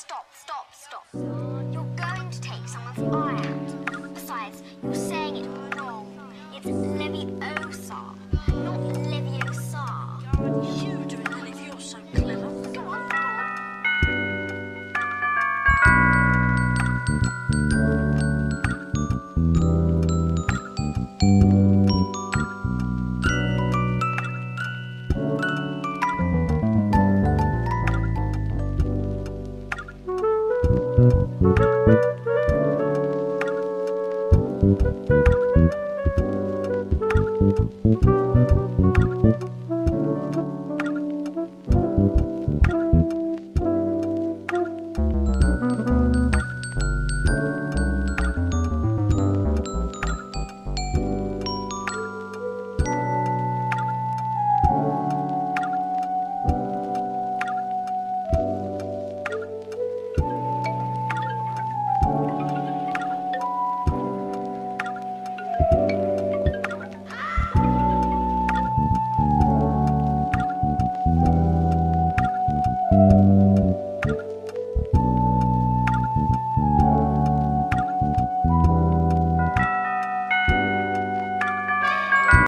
Stop, stop, stop. You're going to take someone's eye out. Besides, you're saying it wrong. It's Leviosa, not Leviosa. You do it that if you're so clever. Go on. Thank you.